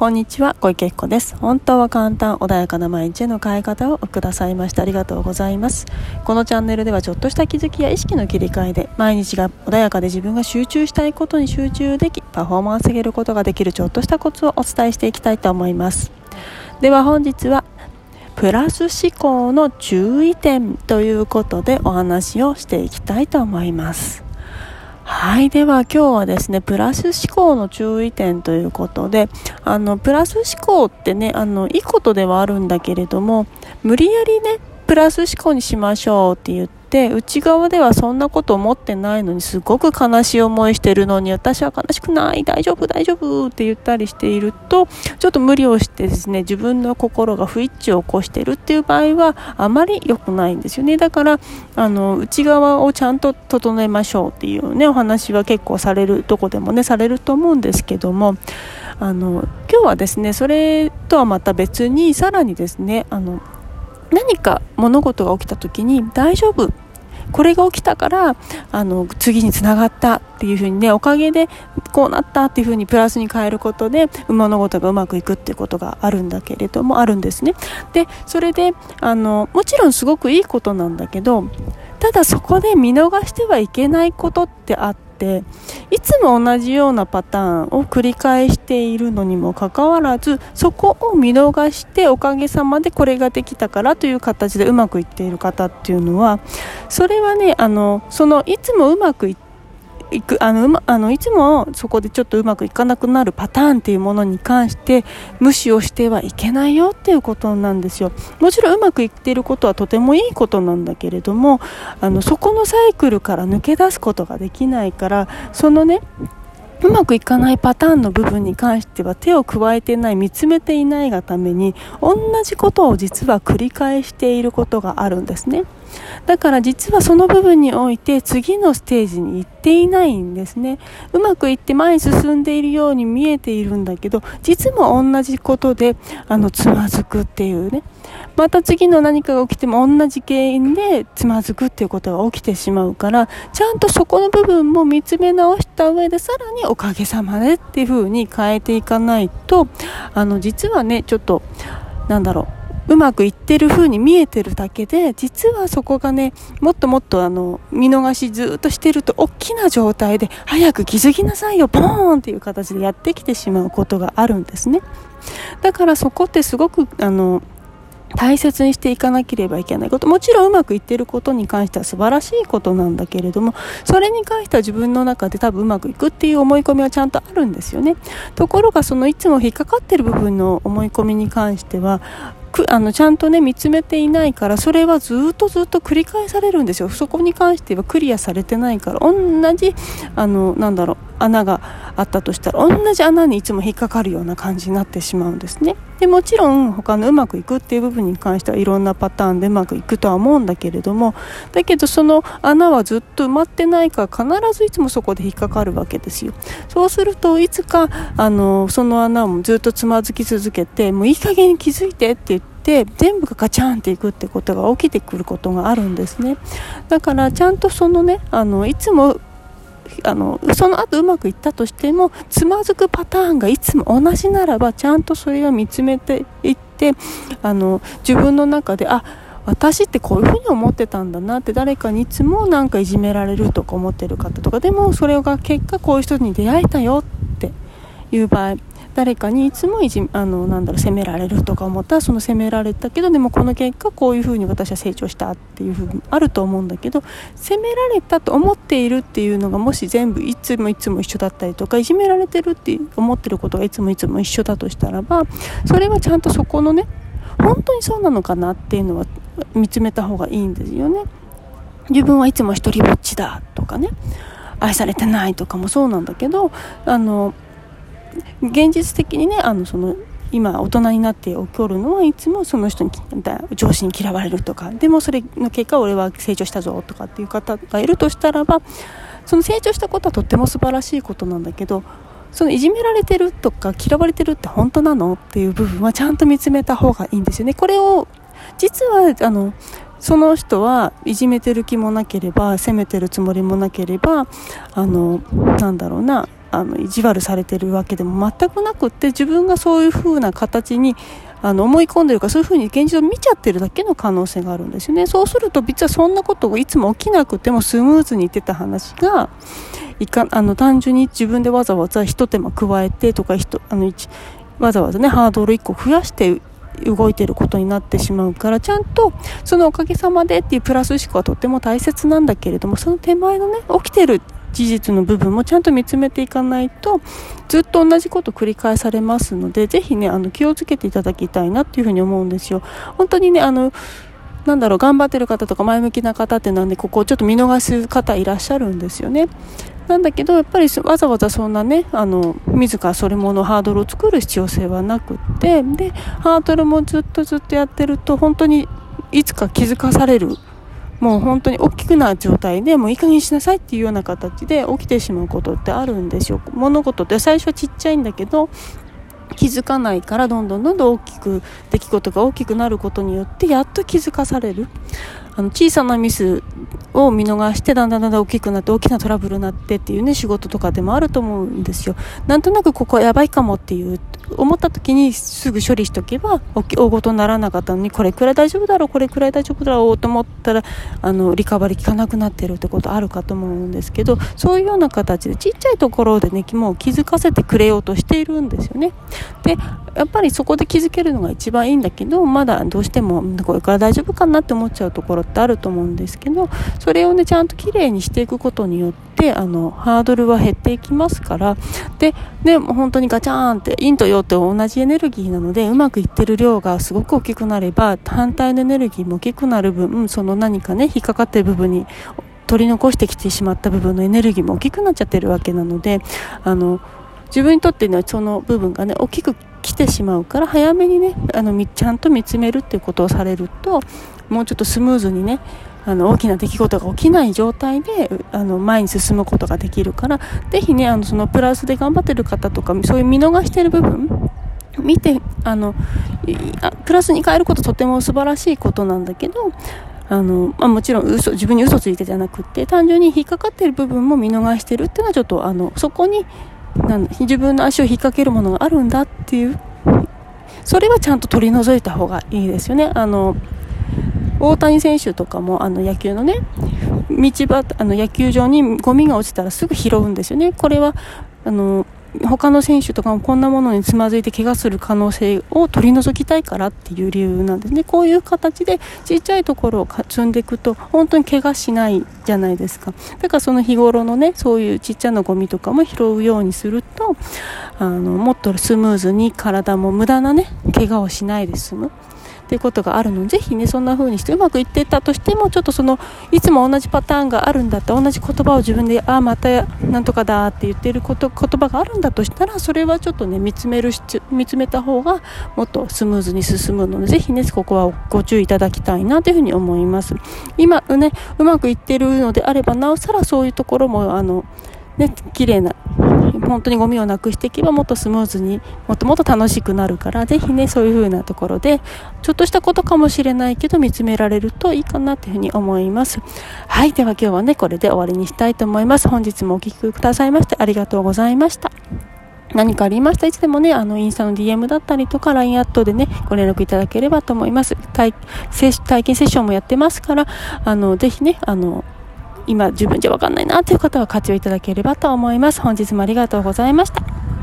こんにちは、小池彦です。本当は簡単、穏やかな毎日への変え方をくださいましてありがとうございます。このチャンネルではちょっとした気づきや意識の切り替えで、毎日が穏やかで自分が集中したいことに集中でき、パフォーマンス上げることができるちょっとしたコツをお伝えしていきたいと思います。では本日は、プラス思考の注意点ということでお話をしていきたいと思います。はい。では今日はですね、プラス思考の注意点ということで、あの、プラス思考ってね、あの、いいことではあるんだけれども、無理やりね、プラス思考にしましょうって言って、内側ではそんなこと思ってないのにすごく悲しい思いしてるのに私は悲しくない大丈夫大丈夫って言ったりしているとちょっと無理をしてですね自分の心が不一致を起こしてるっていう場合はあまり良くないんですよね。だからあの内側をちゃんと整えましょうっていうねお話は結構されるどこでもねされると思うんですけどもあの今日はですねそれとはまた別にさらにですねあの何か物事が起きた時に大丈夫。これが起きたからあの次につながったっていうふうにねおかげでこうなったっていうふうにプラスに変えることで物事がうまくいくっていうことがあるんだけれどもあるんですね。でそれであのもちろんすごくいいことなんだけどただそこで見逃してはいけないことってあってていつも同じようなパターンを繰り返しているのにもかかわらずそこを見逃しておかげさまでこれができたからという形でうまくいっている方っていうのはそれはねあのそのいつもうまくいっていくあの、ま、あのいつもそこでちょっとうまくいかなくなるパターンっていうものに関して無視をしてはいけないよっていうことなんですよ。もちろんうまくいっていることはとてもいいことなんだけれどもあのそこのサイクルから抜け出すことができないからそのねうまくいかないパターンの部分に関しては手を加えてない見つめていないがために同じことを実は繰り返していることがあるんですね。だから実はその部分において次のステージに行っていないんですね。うまくいって前に進んでいるように見えているんだけど実も同じことであのつまずくっていうね。また次の何かが起きても同じ原因でつまずくっていうことが起きてしまうからちゃんとそこの部分も見つめ直した上でさらにおかげさまでっていう風に変えていかないとあの実はねちょっとなんだろう。うまくいってる風に見えてるだけで実はそこがねもっともっとあの見逃しずっとしてると大きな状態で早く気づきなさいよボーンっていう形でやってきてしまうことがあるんですね。だからそこってすごくあの大切にしていかなければいけないこと。もちろんうまくいっていることに関しては素晴らしいことなんだけれどもそれに関しては自分の中で多分うまくいくっていう思い込みはちゃんとあるんですよね。ところがそのいつも引っかかってる部分の思い込みに関してはあのちゃんとね見つめていないからそれはずっとずっと繰り返されるんですよ。そこに関してはクリアされてないから。同じあのなんだろう。穴があったとしたら同じ穴にいつも引っかかるような感じになってしまうんですね。でもちろん他のうまくいくっていう部分に関してはいろんなパターンでうまくいくとは思うんだけれどもだけどその穴はずっと埋まってないから必ずいつもそこで引っかかるわけですよ。そうするといつかあのその穴をずっとつまずき続けてもういい加減に気づいてって言って全部がガチャンっていくってことが起きてくることがあるんですね。だからちゃんとそのねあのいつもあのその後うまくいったとしてもつまずくパターンがいつも同じならばちゃんとそれを見つめていってあの自分の中であ私ってこういうふうに思ってたんだなって誰かにいつもなんかいじめられるとか思ってる方とかでもそれが結果こういう人に出会えたよっていう場合誰かにいつもいじあのなんだろう責められるとか思ったらその責められたけどでもこの結果こういうふうに私は成長したっていうふうにあると思うんだけど責められたと思っているっていうのがもし全部いつもいつも一緒だったりとかいじめられてるって思ってることがいつもいつも一緒だとしたらばそれはちゃんとそこのね本当にそうなのかなっていうのは見つめた方がいいんですよね。自分はいつも一人ぼっちだとかね愛されてないとかもそうなんだけどあの現実的にねあのその今大人になって起こるのはいつもその人に上司に嫌われるとかでもそれの結果俺は成長したぞとかっていう方がいるとしたらばその成長したことはとっても素晴らしいことなんだけどそのいじめられてるとか嫌われてるって本当なのっていう部分はちゃんと見つめた方がいいんですよね。これを実はあのその人はいじめてる気もなければ責めてるつもりもなければあのなんだろうなあの意地悪されてるわけでも全くなくって自分がそういう風な形にあの思い込んでるかそういう風に現実を見ちゃってるだけの可能性があるんですよね。そうすると実はそんなことがいつも起きなくてもスムーズにいってた話がいかあの単純に自分でわざわざ一手間加えてとかあのわざわざねハードル1個増やして動いてることになってしまうからちゃんとそのおかげさまでっていうプラス思考はとっても大切なんだけれどもその手前のね起きてる事実の部分もちゃんと見つめていかないとずっと同じこと繰り返されますのでぜひねあの気をつけていただきたいなっていうふうに思うんですよ。本当にねあのなんだろう頑張ってる方とか前向きな方ってなんでここをちょっと見逃す方いらっしゃるんですよね。なんだけどやっぱりわざわざそんなねあの自らそれものハードルを作る必要性はなくってでハードルもずっとずっとやってると本当にいつか気づかされるもう本当に大きくな状態でもういい加減にしなさいっていうような形で起きてしまうことってあるんですよ物事って最初はちっちゃいんだけど気づかないからどんどんどんどん大きく出来事が大きくなることによってやっと気づかされる。あの小さなミスを見逃してだんだんだんだん大きくなって大きなトラブルになってっていうね仕事とかでもあると思うんですよ。なんとなくここやばいかもっていう思った時にすぐ処理しとけば大ごとにならなかったのにこれくらい大丈夫だろうこれくらい大丈夫だろうと思ったらあのリカバリー効かなくなってるってことあるかと思うんですけどそういうような形でちっちゃいところでねもう気づかせてくれようとしているんですよね。でやっぱりそこで気づけるのが一番いいんだけどまだどうしてもこれから大丈夫かなって思っちゃうところってあると思うんですけどそれをねちゃんときれいにしていくことによってあのハードルは減っていきますからでで本当にガチャーンって陰と陽って同じエネルギーなのでうまくいってる量がすごく大きくなれば反対のエネルギーも大きくなる分その何かね引っかかってる部分に取り残してきてしまった部分のエネルギーも大きくなっちゃってるわけなのであの自分にとってのその部分がね大きく来てしまうから早めにねあのちゃんと見つめるっていうことをされるともうちょっとスムーズにねあの大きな出来事が起きない状態であの前に進むことができるからぜひねあのそのプラスで頑張ってる方とかそういう見逃してる部分見てあのプラスに変えることとても素晴らしいことなんだけどあの、まあ、もちろん嘘自分に嘘ついてじゃなくて単純に引っかかってる部分も見逃してるっていうのはちょっとあのそこになん自分の足を引っ掛けるものがあるんだっていうそれはちゃんと取り除いた方がいいですよね。あの大谷選手とかもあの野球のね道端あの野球場にゴミが落ちたらすぐ拾うんですよね。これはあの他の選手とかもこんなものにつまずいて怪我する可能性を取り除きたいからっていう理由なんですね。こういう形でちっちゃいところを積んでいくと本当に怪我しないじゃないですか。だからその日頃のねそういうちっちゃなゴミとかも拾うようにするとあのもっとスムーズに体も無駄なね怪我をしないで済む。っていうことがあるの。でぜひねそんな風にしてうまくいってたとしてもちょっとそのいつも同じパターンがあるんだった同じ言葉を自分でああまたなんとかだって言ってること言葉があるんだとしたらそれはちょっとね見つめる見つめた方がもっとスムーズに進むのでぜひねここはご注意いただきたいなというふうに思います。今ねうまくいってるのであればなおさらそういうところもあのね綺麗な本当にゴミをなくしていけばもっとスムーズにもっともっと楽しくなるからぜひねそういう風なところでちょっとしたことかもしれないけど見つめられるといいかなというふうに思います。はいでは今日はねこれで終わりにしたいと思います。本日もお聴きくださいましてありがとうございました。何かありました？いつでもね、あの、インスタの DM だったりとか、LINE アットでね、ご連絡いただければと思います。体体験セッションもやってますから、あの、ぜひね、あの、今十分じゃわかんないなという方は活用いただければと思います。本日もありがとうございました。